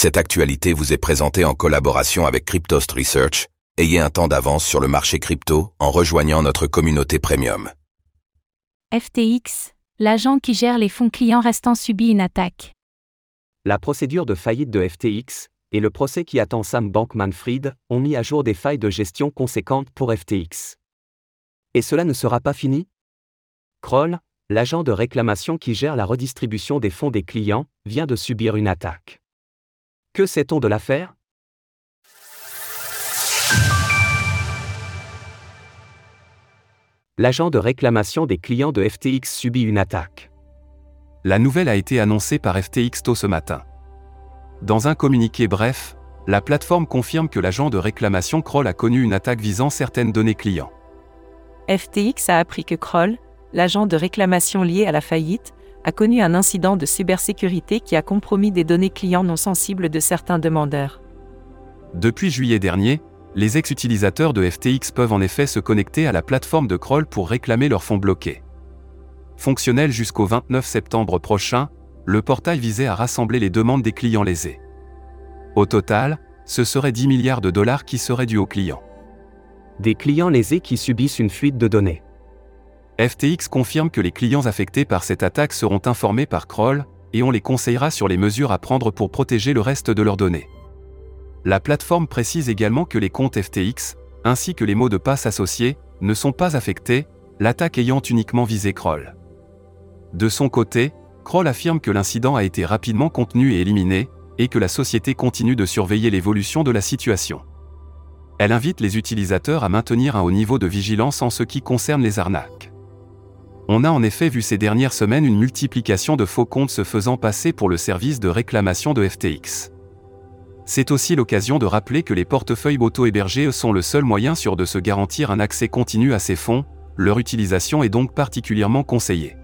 Cette actualité vous est présentée en collaboration avec Cryptost Research. Ayez un temps d'avance sur le marché crypto en rejoignant notre communauté premium. FTX, l'agent qui gère les fonds clients restant subit une attaque. La procédure de faillite de FTX et le procès qui attend Sam Bankman-Fried ont mis à jour des failles de gestion conséquentes pour FTX. Et cela ne sera pas fini? Kroll, l'agent de réclamation qui gère la redistribution des fonds des clients, vient de subir une attaque. Que sait-on de l'affaire? L'agent de réclamation des clients de FTX subit une attaque. La nouvelle a été annoncée par FTX tôt ce matin. Dans un communiqué bref, la plateforme confirme que l'agent de réclamation Kroll a connu une attaque visant certaines données clients. FTX a appris que Kroll, l'agent de réclamation lié à la faillite, a connu un incident de cybersécurité qui a compromis des données clients non sensibles de certains demandeurs. Depuis juillet dernier, les ex-utilisateurs de FTX peuvent en effet se connecter à la plateforme de Kroll pour réclamer leurs fonds bloqués. Fonctionnel jusqu'au 29 septembre prochain, le portail visait à rassembler les demandes des clients lésés. Au total, ce serait 10 milliards de dollars qui seraient dus aux clients. Des clients lésés qui subissent une fuite de données. FTX confirme que les clients affectés par cette attaque seront informés par Kroll, et on les conseillera sur les mesures à prendre pour protéger le reste de leurs données. La plateforme précise également que les comptes FTX, ainsi que les mots de passe associés, ne sont pas affectés, l'attaque ayant uniquement visé Kroll. De son côté, Kroll affirme que l'incident a été rapidement contenu et éliminé, et que la société continue de surveiller l'évolution de la situation. Elle invite les utilisateurs à maintenir un haut niveau de vigilance en ce qui concerne les arnaques. On a en effet vu ces dernières semaines une multiplication de faux comptes se faisant passer pour le service de réclamation de FTX. C'est aussi l'occasion de rappeler que les portefeuilles auto-hébergés sont le seul moyen sûr de se garantir un accès continu à ces fonds, leur utilisation est donc particulièrement conseillée.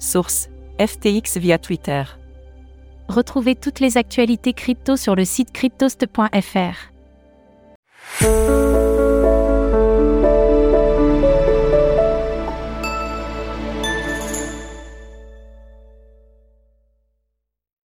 Source FTX via Twitter. Retrouvez toutes les actualités crypto sur le site cryptost.fr.